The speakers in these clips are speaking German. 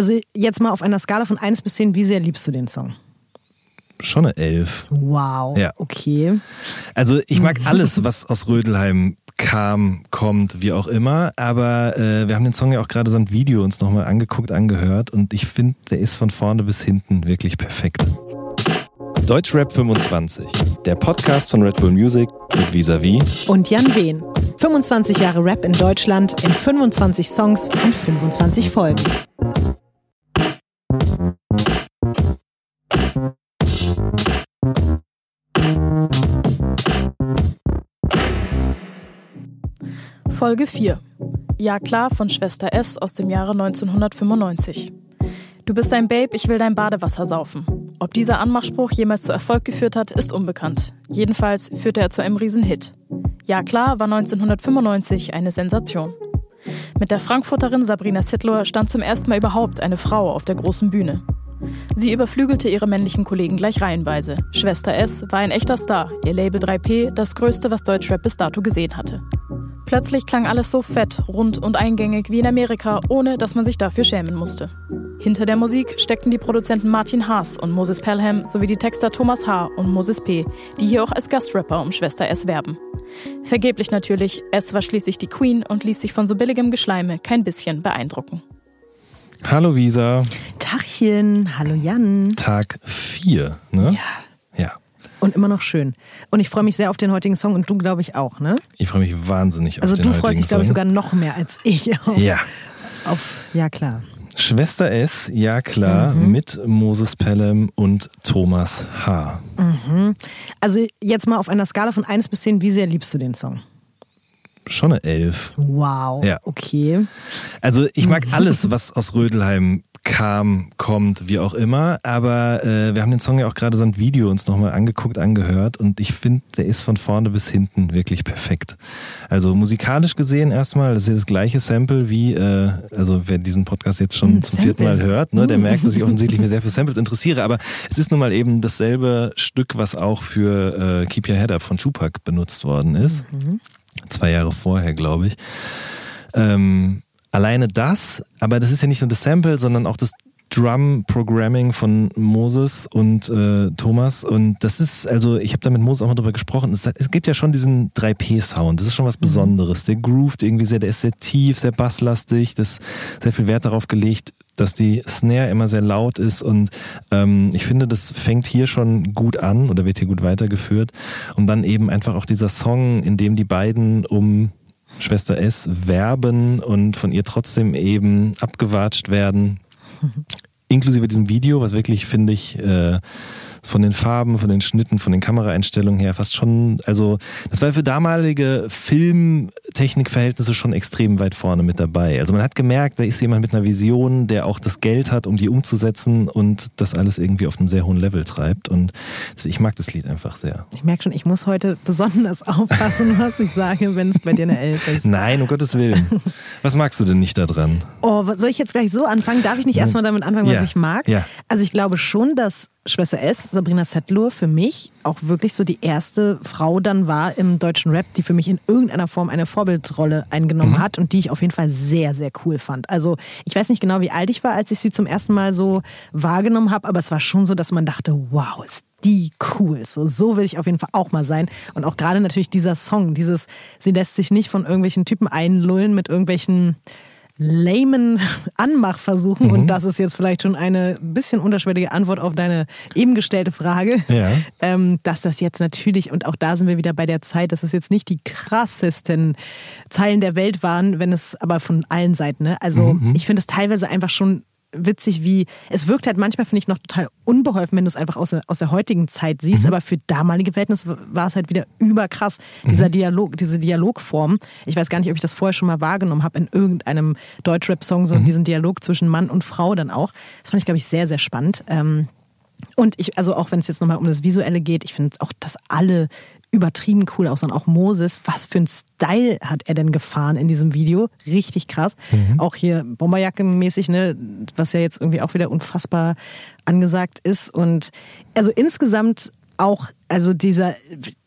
Also jetzt mal auf einer Skala von 1 bis 10, wie sehr liebst du den Song? Schon eine Elf. Wow. Ja. Okay. Also ich mag alles, was aus Rödelheim kam, kommt, wie auch immer. Aber äh, wir haben den Song ja auch gerade samt Video uns nochmal angeguckt, angehört und ich finde, der ist von vorne bis hinten wirklich perfekt. Deutschrap 25, der Podcast von Red Bull Music mit Visavi Und Jan Wehn. 25 Jahre Rap in Deutschland in 25 Songs und 25 Folgen. Folge 4. Ja klar von Schwester S aus dem Jahre 1995. Du bist ein Babe, ich will dein Badewasser saufen. Ob dieser Anmachspruch jemals zu Erfolg geführt hat, ist unbekannt. Jedenfalls führte er zu einem Riesenhit. Ja klar war 1995 eine Sensation. Mit der Frankfurterin Sabrina Sittler stand zum ersten Mal überhaupt eine Frau auf der großen Bühne. Sie überflügelte ihre männlichen Kollegen gleich reihenweise. Schwester S war ein echter Star, ihr Label 3P das größte, was Deutschrap bis dato gesehen hatte. Plötzlich klang alles so fett, rund und eingängig wie in Amerika, ohne dass man sich dafür schämen musste. Hinter der Musik steckten die Produzenten Martin Haas und Moses Pelham sowie die Texter Thomas H. und Moses P., die hier auch als Gastrapper um Schwester S werben. Vergeblich natürlich, S war schließlich die Queen und ließ sich von so billigem Geschleime kein bisschen beeindrucken. Hallo Visa, Tachchen, hallo Jan. Tag 4, ne? Ja. Ja. Und immer noch schön. Und ich freue mich sehr auf den heutigen Song und du, glaube ich, auch, ne? Ich freue mich wahnsinnig Also auf den du heutigen freust dich, glaube ich, Song. sogar noch mehr als ich auf, Ja. auf ja klar. Schwester S, ja klar, Mhm. mit Moses Pelham und Thomas H. Also jetzt mal auf einer Skala von 1 bis 10, wie sehr liebst du den Song? Schon eine Elf. Wow. Ja. Okay. Also ich mag alles, was aus Rödelheim kam, kommt, wie auch immer. Aber äh, wir haben den Song ja auch gerade samt Video uns nochmal angeguckt, angehört und ich finde, der ist von vorne bis hinten wirklich perfekt. Also musikalisch gesehen erstmal, das ist ja das gleiche Sample wie, äh, also wer diesen Podcast jetzt schon Ein zum vierten Mal Sample. hört, ne, der merkt, dass ich offensichtlich mir sehr für Samples interessiere. Aber es ist nun mal eben dasselbe Stück, was auch für äh, Keep Your Head Up von Tupac benutzt worden ist. Zwei Jahre vorher, glaube ich. Ähm, alleine das, aber das ist ja nicht nur das Sample, sondern auch das Drum-Programming von Moses und äh, Thomas. Und das ist, also ich habe da mit Moses auch mal drüber gesprochen. Es, es gibt ja schon diesen 3P-Sound. Das ist schon was Besonderes. Der groovt irgendwie sehr, der ist sehr tief, sehr basslastig. Das ist sehr viel Wert darauf gelegt, dass die Snare immer sehr laut ist und ähm, ich finde, das fängt hier schon gut an oder wird hier gut weitergeführt und dann eben einfach auch dieser Song, in dem die beiden um Schwester S werben und von ihr trotzdem eben abgewatscht werden, inklusive diesem Video, was wirklich, finde ich, äh, von den Farben, von den Schnitten, von den Kameraeinstellungen her fast schon, also das war für damalige Filmtechnikverhältnisse schon extrem weit vorne mit dabei. Also man hat gemerkt, da ist jemand mit einer Vision, der auch das Geld hat, um die umzusetzen und das alles irgendwie auf einem sehr hohen Level treibt und ich mag das Lied einfach sehr. Ich merke schon, ich muss heute besonders aufpassen, was ich sage, wenn es bei dir eine Elf ist. Nein, um Gottes Willen. Was magst du denn nicht daran? Oh, soll ich jetzt gleich so anfangen? Darf ich nicht erstmal damit anfangen, was Ja. ich mag? Also ich glaube schon, dass Schwester S, Sabrina Settler, für mich auch wirklich so die erste Frau dann war im deutschen Rap, die für mich in irgendeiner Form eine Vorbildrolle eingenommen hat und die ich auf jeden Fall sehr, sehr cool fand. Also ich weiß nicht genau, wie alt ich war, als ich sie zum ersten Mal so wahrgenommen habe, aber es war schon so, dass man dachte, wow, ist die cool. So, so will ich auf jeden Fall auch mal sein. Und auch gerade natürlich dieser Song, dieses, sie lässt sich nicht von irgendwelchen Typen einlullen mit irgendwelchen lamen Anmachversuchen. Und das ist jetzt vielleicht schon eine bisschen unterschwellige Antwort auf deine eben gestellte Frage. Ja. Ähm, dass das jetzt natürlich, und auch da sind wir wieder bei der Zeit, dass es jetzt nicht die krassesten Zeilen der Welt waren, wenn es aber von allen Seiten. Ne? Also ich finde es teilweise einfach schon witzig, wie es wirkt halt manchmal, finde ich, noch total unbeholfen, wenn du es einfach aus der, aus der heutigen Zeit siehst. Aber für damalige Verhältnisse war es halt wieder überkrass, dieser Dialog, diese Dialogform. Ich weiß gar nicht, ob ich das vorher schon mal wahrgenommen habe in irgendeinem Deutschrap-Song, so diesen Dialog zwischen Mann und Frau dann auch. Das fand ich, glaube ich, sehr, sehr spannend. Ähm, und ich, also auch wenn es jetzt nochmal um das Visuelle geht, ich finde auch, dass alle übertrieben cool aussehen. Auch Moses, was für ein Style hat er denn gefahren in diesem Video? Richtig krass. Auch hier Bomberjacke-mäßig, ne, was ja jetzt irgendwie auch wieder unfassbar angesagt ist. Und also insgesamt auch, also dieser,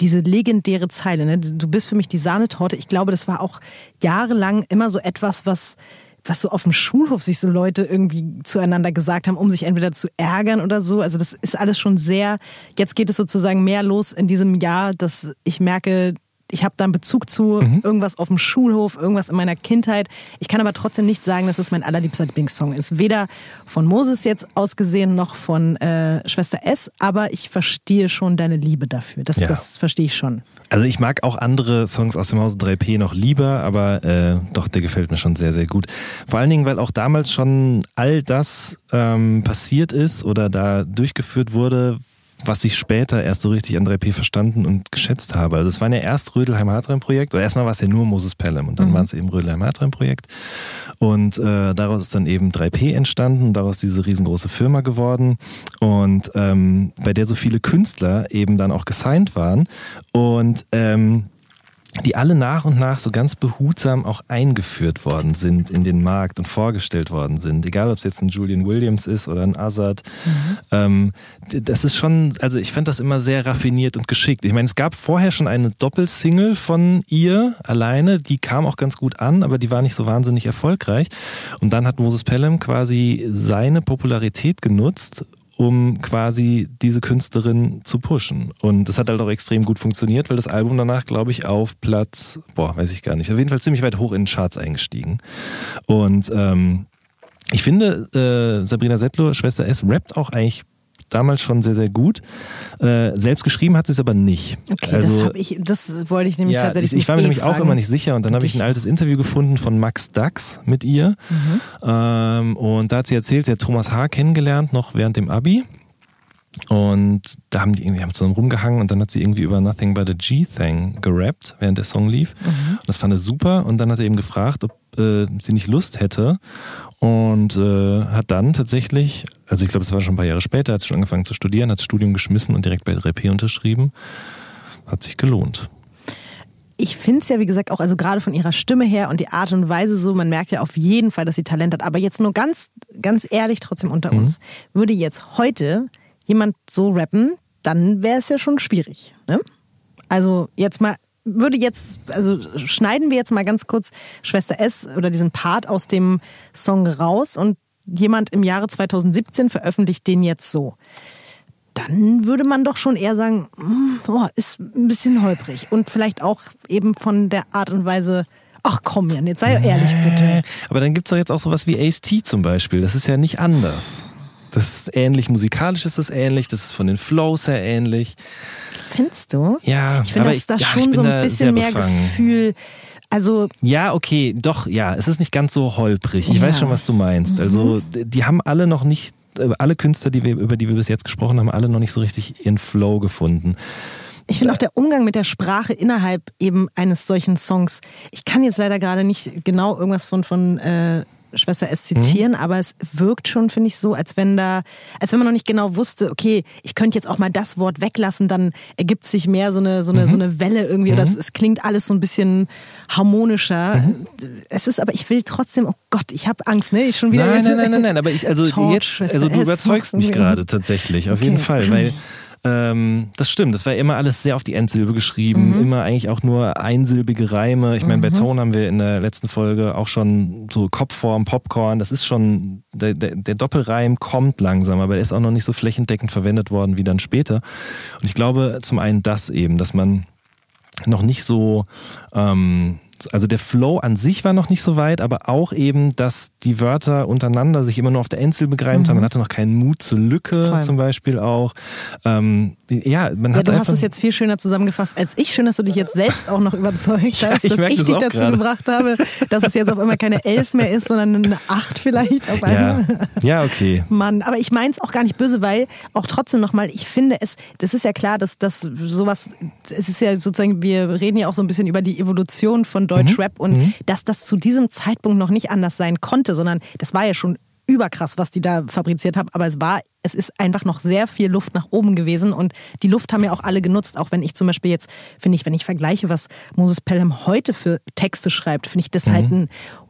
diese legendäre Zeile, ne? du bist für mich die Sahnetorte. Ich glaube, das war auch jahrelang immer so etwas, was was so auf dem Schulhof sich so Leute irgendwie zueinander gesagt haben, um sich entweder zu ärgern oder so. Also das ist alles schon sehr, jetzt geht es sozusagen mehr los in diesem Jahr, dass ich merke, ich habe da einen Bezug zu, mhm. irgendwas auf dem Schulhof, irgendwas in meiner Kindheit. Ich kann aber trotzdem nicht sagen, dass es mein allerliebster Lieblingssong ist. Weder von Moses jetzt ausgesehen noch von äh, Schwester S, aber ich verstehe schon deine Liebe dafür. Das, ja. das verstehe ich schon. Also ich mag auch andere Songs aus dem Hause 3P noch lieber, aber äh, doch, der gefällt mir schon sehr, sehr gut. Vor allen Dingen, weil auch damals schon all das ähm, passiert ist oder da durchgeführt wurde, was ich später erst so richtig an 3P verstanden und geschätzt habe. Also es war ja erst Rödelheim Hartreim Projekt, oder erstmal war es ja nur Moses Pelham und dann mhm. war es eben Rödelheim Hartreim Projekt und äh, daraus ist dann eben 3P entstanden und daraus diese riesengroße Firma geworden und ähm, bei der so viele Künstler eben dann auch gesigned waren und ähm, die alle nach und nach so ganz behutsam auch eingeführt worden sind in den Markt und vorgestellt worden sind. Egal, ob es jetzt ein Julian Williams ist oder ein Azad. Mhm. Ähm, das ist schon, also ich fand das immer sehr raffiniert und geschickt. Ich meine, es gab vorher schon eine Doppelsingle von ihr alleine, die kam auch ganz gut an, aber die war nicht so wahnsinnig erfolgreich. Und dann hat Moses Pelham quasi seine Popularität genutzt um quasi diese Künstlerin zu pushen. Und das hat halt auch extrem gut funktioniert, weil das Album danach, glaube ich, auf Platz, boah, weiß ich gar nicht, auf jeden Fall ziemlich weit hoch in den Charts eingestiegen. Und ähm, ich finde, äh, Sabrina Settler, Schwester S, rappt auch eigentlich damals schon sehr, sehr gut. Äh, selbst geschrieben hat sie es aber nicht. Okay, also, das, ich, das wollte ich nämlich ja, tatsächlich ich, ich war mir eh nämlich fragen. auch immer nicht sicher und dann habe ich ein altes Interview gefunden von Max Dax mit ihr. Mhm. Ähm, und da hat sie erzählt, sie hat Thomas H. kennengelernt, noch während dem Abi. Und da haben die irgendwie haben zusammen rumgehangen und dann hat sie irgendwie über Nothing But a G-Thing gerappt, während der Song lief. Mhm. Und das fand er super. Und dann hat er eben gefragt, ob äh, sie nicht Lust hätte. Und äh, hat dann tatsächlich, also ich glaube, es war schon ein paar Jahre später, hat sie schon angefangen zu studieren, hat das Studium geschmissen und direkt bei 3P unterschrieben. Hat sich gelohnt ich finde es ja, wie gesagt, auch also gerade von ihrer Stimme her und die Art und Weise so, man merkt ja auf jeden Fall, dass sie Talent hat. Aber jetzt nur ganz, ganz ehrlich trotzdem unter mhm. uns, würde jetzt heute jemand so rappen, dann wäre es ja schon schwierig. Ne? Also jetzt mal, würde jetzt, also schneiden wir jetzt mal ganz kurz Schwester S oder diesen Part aus dem Song raus und jemand im Jahre 2017 veröffentlicht den jetzt so. Dann würde man doch schon eher sagen, hm, boah, ist ein bisschen holprig. Und vielleicht auch eben von der Art und Weise, Ach komm, Jan, jetzt sei ehrlich bitte. Aber dann gibt es doch jetzt auch sowas wie Ace T zum Beispiel. Das ist ja nicht anders. Das ist ähnlich, musikalisch ist das ähnlich, das ist von den Flows her ähnlich. Findest du? Ja, ich finde, dass da ja, schon so ein bisschen mehr Gefühl. Also ja, okay, doch, ja, es ist nicht ganz so holprig. Ich ja. weiß schon, was du meinst. Also mhm. die haben alle noch nicht, äh, alle Künstler, die wir, über die wir bis jetzt gesprochen haben, alle noch nicht so richtig ihren Flow gefunden. Ich finde auch der Umgang mit der Sprache innerhalb eben eines solchen Songs. Ich kann jetzt leider gerade nicht genau irgendwas von, von äh, Schwester S zitieren, mhm. aber es wirkt schon, finde ich, so, als wenn da, als wenn man noch nicht genau wusste, okay, ich könnte jetzt auch mal das Wort weglassen, dann ergibt sich mehr so eine, so eine, mhm. so eine Welle irgendwie mhm. oder es, es, klingt alles so ein bisschen harmonischer. Mhm. Es ist aber, ich will trotzdem, oh Gott, ich habe Angst, ne? Ich schon wieder. Nein, nein, nein, nein, nein, aber ich, also George, jetzt, also du überzeugst mich gerade tatsächlich, auf okay. jeden Fall, weil ähm, das stimmt, das war immer alles sehr auf die Endsilbe geschrieben, mhm. immer eigentlich auch nur einsilbige Reime. Ich meine, bei mhm. Tone haben wir in der letzten Folge auch schon so Kopfform, Popcorn, das ist schon, der, der, der Doppelreim kommt langsam, aber der ist auch noch nicht so flächendeckend verwendet worden wie dann später. Und ich glaube zum einen das eben, dass man noch nicht so ähm, also der Flow an sich war noch nicht so weit, aber auch eben, dass die Wörter untereinander sich immer nur auf der Endsilbe gereimt mhm. haben. Man hatte noch keinen Mut zur Lücke Voll. zum Beispiel auch. Ähm, ja, man ja, hat du hast es jetzt viel schöner zusammengefasst als ich. Schön, dass du dich jetzt selbst auch noch überzeugt hast, ja, ich dass ich das dich dazu grade. gebracht habe, dass es jetzt auf einmal keine Elf mehr ist, sondern eine Acht vielleicht auf einmal. Ja, ja okay. Mann, aber ich meine es auch gar nicht böse, weil auch trotzdem nochmal, ich finde es, das ist ja klar, dass, dass sowas, es ist ja sozusagen, wir reden ja auch so ein bisschen über die Evolution von Deutschrap mhm. und mhm. dass das zu diesem Zeitpunkt noch nicht anders sein konnte, sondern das war ja schon überkrass, was die da fabriziert haben, aber es war, es ist einfach noch sehr viel Luft nach oben gewesen und die Luft haben ja auch alle genutzt, auch wenn ich zum Beispiel jetzt, finde ich, wenn ich vergleiche, was Moses Pelham heute für Texte schreibt, finde ich das halt mhm. halt ein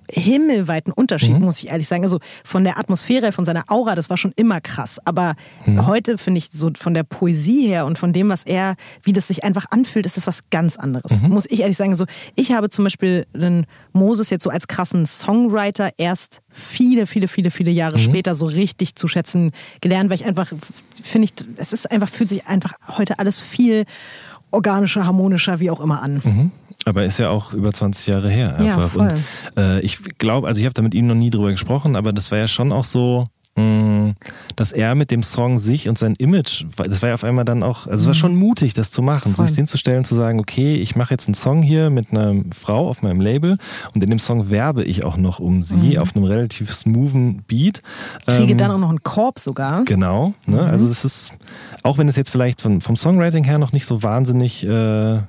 himmelweiten Unterschied, mhm. muss ich ehrlich sagen. Also von der Atmosphäre, von seiner Aura, das war schon immer krass. Aber mhm. heute finde ich so von der Poesie her und von dem, was er, wie das sich einfach anfühlt, ist das was ganz anderes. Mhm. Muss ich ehrlich sagen. Also ich habe zum Beispiel den Moses jetzt so als krassen Songwriter erst viele, viele, viele, viele Jahre mhm. später so richtig zu schätzen gelernt, weil ich einfach finde ich, es ist einfach, fühlt sich einfach heute alles viel organischer, harmonischer, wie auch immer an. Aber ist ja auch über 20 Jahre her. Einfach. Ja, voll. Und äh, ich glaube, also ich habe da mit ihm noch nie drüber gesprochen, aber das war ja schon auch so, Mm, dass er mit dem Song sich und sein Image, das war ja auf einmal dann auch, also es war mhm. schon mutig, das zu machen, Voll. sich hinzustellen, zu sagen, okay, ich mache jetzt einen Song hier mit einer Frau auf meinem Label und in dem Song werbe ich auch noch um sie mhm. auf einem relativ smoothen Beat. Kriege ähm, dann auch noch einen Korb sogar. Genau, ne? Mhm. also das ist, auch wenn es jetzt vielleicht von, vom Songwriting her noch nicht so wahnsinnig äh,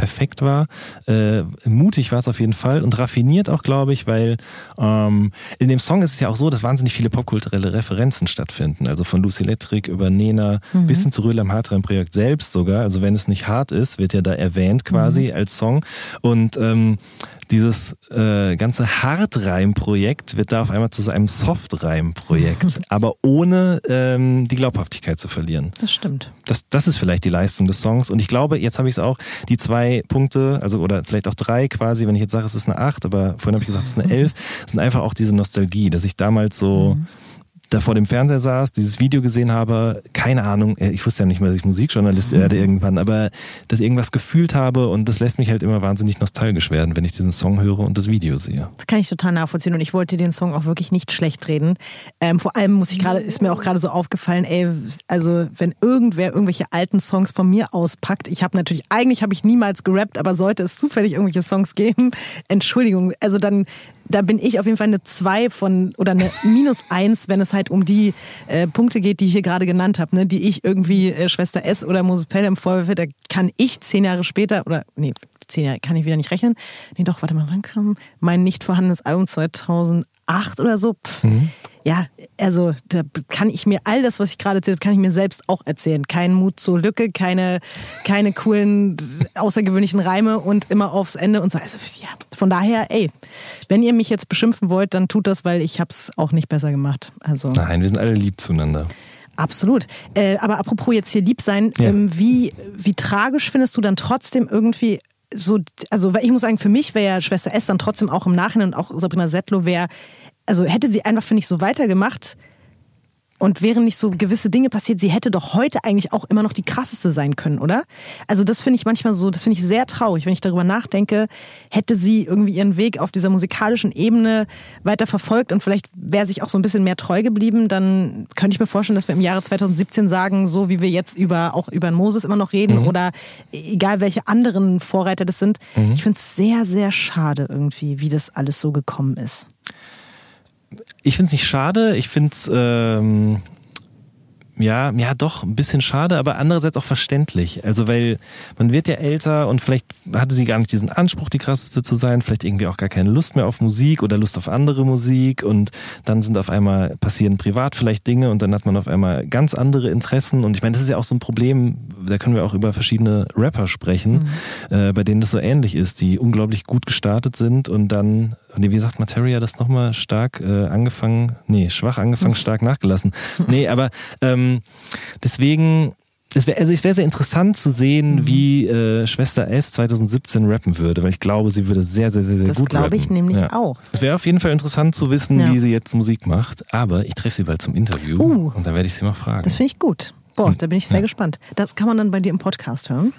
perfekt war. Äh, mutig war es auf jeden Fall und raffiniert auch, glaube ich, weil ähm, in dem Song ist es ja auch so, dass wahnsinnig viele popkulturelle Referenzen stattfinden. Also von Lucy Electric über Nena mhm. bis hin zu Röhle am Hartrein-Projekt selbst sogar. Also wenn es nicht hart ist, wird ja da erwähnt quasi mhm. als Song. Und ähm, dieses äh, ganze Hartreim-Projekt wird da auf einmal zu einem Softreim-Projekt, aber ohne ähm, die Glaubhaftigkeit zu verlieren. Das stimmt. Das, das ist vielleicht die Leistung des Songs. Und ich glaube, jetzt habe ich es auch, die zwei Punkte, also oder vielleicht auch drei quasi, wenn ich jetzt sage, es ist eine acht, aber vorhin habe ich gesagt, es ist eine elf, sind einfach auch diese Nostalgie, dass ich damals so. Mhm da vor dem Fernseher saß, dieses Video gesehen habe, keine Ahnung, äh, ich wusste ja nicht mehr, dass ich Musikjournalist werde irgendwann, aber dass irgendwas gefühlt habe und das lässt mich halt immer wahnsinnig nostalgisch werden, wenn ich diesen Song höre und das Video sehe. Das kann ich total nachvollziehen und ich wollte den Song auch wirklich nicht schlecht reden. Ähm, vor allem muss ich gerade, ist mir auch gerade so aufgefallen, ey, also wenn irgendwer irgendwelche alten Songs von mir auspackt, ich habe natürlich, eigentlich habe ich niemals gerappt, aber sollte es zufällig irgendwelche Songs geben, Entschuldigung, also dann da bin ich auf jeden Fall eine 2 von oder eine minus 1, wenn es halt um die äh, Punkte geht, die ich hier gerade genannt habe, ne? die ich irgendwie äh, Schwester S oder Moses Pelham vorwerfe. Da kann ich zehn Jahre später oder nee, zehn Jahre kann ich wieder nicht rechnen. Nee, doch, warte mal, wann kam mein nicht vorhandenes Album 2008 oder so? Pff, mhm ja, also da kann ich mir all das, was ich gerade erzählt habe, kann ich mir selbst auch erzählen. Kein Mut zur Lücke, keine, keine coolen, außergewöhnlichen Reime und immer aufs Ende und so. Also ja, von daher, ey, wenn ihr mich jetzt beschimpfen wollt, dann tut das, weil ich hab's auch nicht besser gemacht. Also Nein, wir sind alle lieb zueinander. Absolut. Äh, aber apropos jetzt hier lieb sein, ja. ähm, wie, wie tragisch findest du dann trotzdem irgendwie so, also ich muss sagen, für mich wäre ja Schwester S dann trotzdem auch im Nachhinein und auch Sabrina Settler wäre also hätte sie einfach, finde ich, so weitergemacht und wären nicht so gewisse Dinge passiert, sie hätte doch heute eigentlich auch immer noch die krasseste sein können, oder? Also das finde ich manchmal so, das finde ich sehr traurig, wenn ich darüber nachdenke, hätte sie irgendwie ihren Weg auf dieser musikalischen Ebene weiter verfolgt und vielleicht wäre sich auch so ein bisschen mehr treu geblieben, dann könnte ich mir vorstellen, dass wir im Jahre 2017 sagen, so wie wir jetzt über auch über Moses immer noch reden mhm. oder egal welche anderen Vorreiter das sind. Mhm. Ich finde es sehr, sehr schade irgendwie, wie das alles so gekommen ist ich finde es nicht schade. Ich finde es ähm, ja, ja, doch, ein bisschen schade, aber andererseits auch verständlich. Also, weil man wird ja älter und vielleicht hatte sie gar nicht diesen Anspruch, die krasseste zu sein, vielleicht irgendwie auch gar keine Lust mehr auf Musik oder Lust auf andere Musik und dann sind auf einmal passieren privat vielleicht Dinge und dann hat man auf einmal ganz andere Interessen und ich meine, das ist ja auch so ein Problem, da können wir auch über verschiedene Rapper sprechen, mhm. äh, bei denen das so ähnlich ist, die unglaublich gut gestartet sind und dann, wie sagt Materia das nochmal, stark äh, angefangen, nee, schwach angefangen, mhm. stark nachgelassen. Nee, aber ähm, ähm, deswegen, es wär, also es wäre sehr interessant zu sehen, mhm. wie äh, Schwester S 2017 rappen würde, weil ich glaube, sie würde sehr, sehr, sehr, sehr das gut rappen. Das glaube ich nämlich ja. auch. Es wäre auf jeden Fall interessant zu wissen, ja. wie sie jetzt Musik macht, aber ich treffe sie bald zum Interview uh, und dann werde ich sie mal fragen. Das finde ich gut. Boah, da bin ich sehr ja. gespannt. Das kann man dann bei dir im Podcast hören.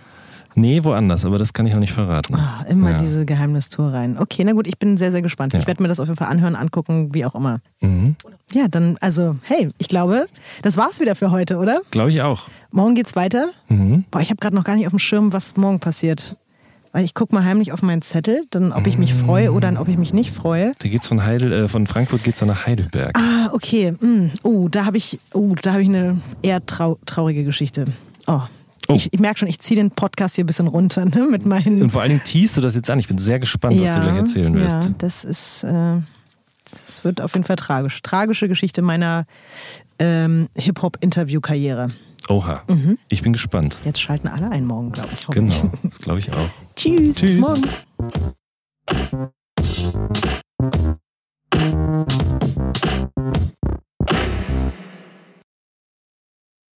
Nee, woanders, aber das kann ich noch nicht verraten. Oh, immer ja. diese Geheimnistour rein. Okay, na gut, ich bin sehr, sehr gespannt. Ja. Ich werde mir das auf jeden Fall anhören, angucken, wie auch immer. Mhm. Ja, dann, also, hey, ich glaube, das war's wieder für heute, oder? Glaube ich auch. Morgen geht's weiter. Mhm. Boah, ich habe gerade noch gar nicht auf dem Schirm, was morgen passiert. Weil ich gucke mal heimlich auf meinen Zettel, dann ob ich mich freue oder ob ich mich nicht freue. Da geht's von Heidel, äh, von Frankfurt geht's dann nach Heidelberg. Ah, okay. Mm. Oh, da habe ich, oh, da habe ich eine eher trau traurige Geschichte. Oh, Oh. Ich, ich merke schon, ich ziehe den Podcast hier ein bisschen runter ne, mit meinen. Und vor allen Dingen teast du das jetzt an. Ich bin sehr gespannt, ja, was du gleich erzählen wirst. Ja, das ist, äh, das wird auf jeden Fall tragisch. Tragische Geschichte meiner ähm, Hip-Hop-Interview-Karriere. Oha, mhm. ich bin gespannt. Jetzt schalten alle ein morgen, glaube ich. Genau, das glaube ich auch. Tschüss, Tschüss, bis morgen.